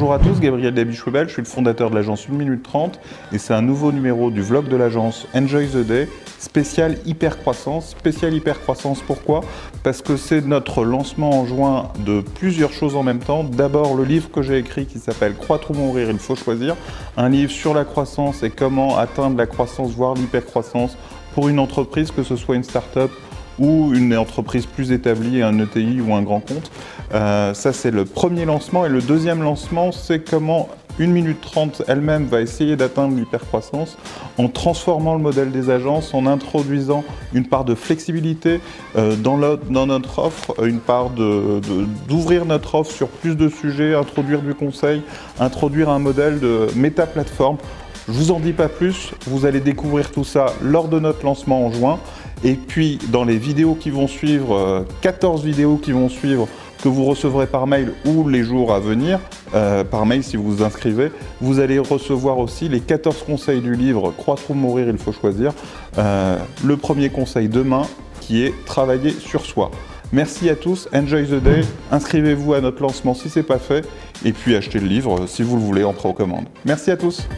Bonjour à tous, Gabriel Dabichwebel, je suis le fondateur de l'agence 1 minute 30 et c'est un nouveau numéro du vlog de l'agence Enjoy the Day, spécial hyper croissance. Spécial hyper croissance pourquoi? Parce que c'est notre lancement en juin de plusieurs choses en même temps. D'abord le livre que j'ai écrit qui s'appelle Croître ou mourir, il faut choisir. Un livre sur la croissance et comment atteindre la croissance, voire l'hyper croissance pour une entreprise, que ce soit une start-up ou une entreprise plus établie, un ETI ou un grand compte. Euh, ça, c'est le premier lancement. Et le deuxième lancement, c'est comment 1 minute 30 elle-même va essayer d'atteindre l'hypercroissance en transformant le modèle des agences, en introduisant une part de flexibilité euh, dans, notre offre, une part d'ouvrir notre offre sur plus de sujets, introduire du conseil, introduire un modèle de méta-plateforme. Je vous en dis pas plus, vous allez découvrir tout ça lors de notre lancement en juin. Et puis dans les vidéos qui vont suivre, 14 euh, vidéos qui vont suivre, que vous recevrez par mail ou les jours à venir, euh, par mail si vous vous inscrivez, vous allez recevoir aussi les 14 conseils du livre Croître ou mourir, il faut choisir. Euh, le premier conseil demain qui est travailler sur soi. Merci à tous, enjoy the day, inscrivez-vous à notre lancement si ce n'est pas fait, et puis achetez le livre si vous le voulez en précommande. Merci à tous.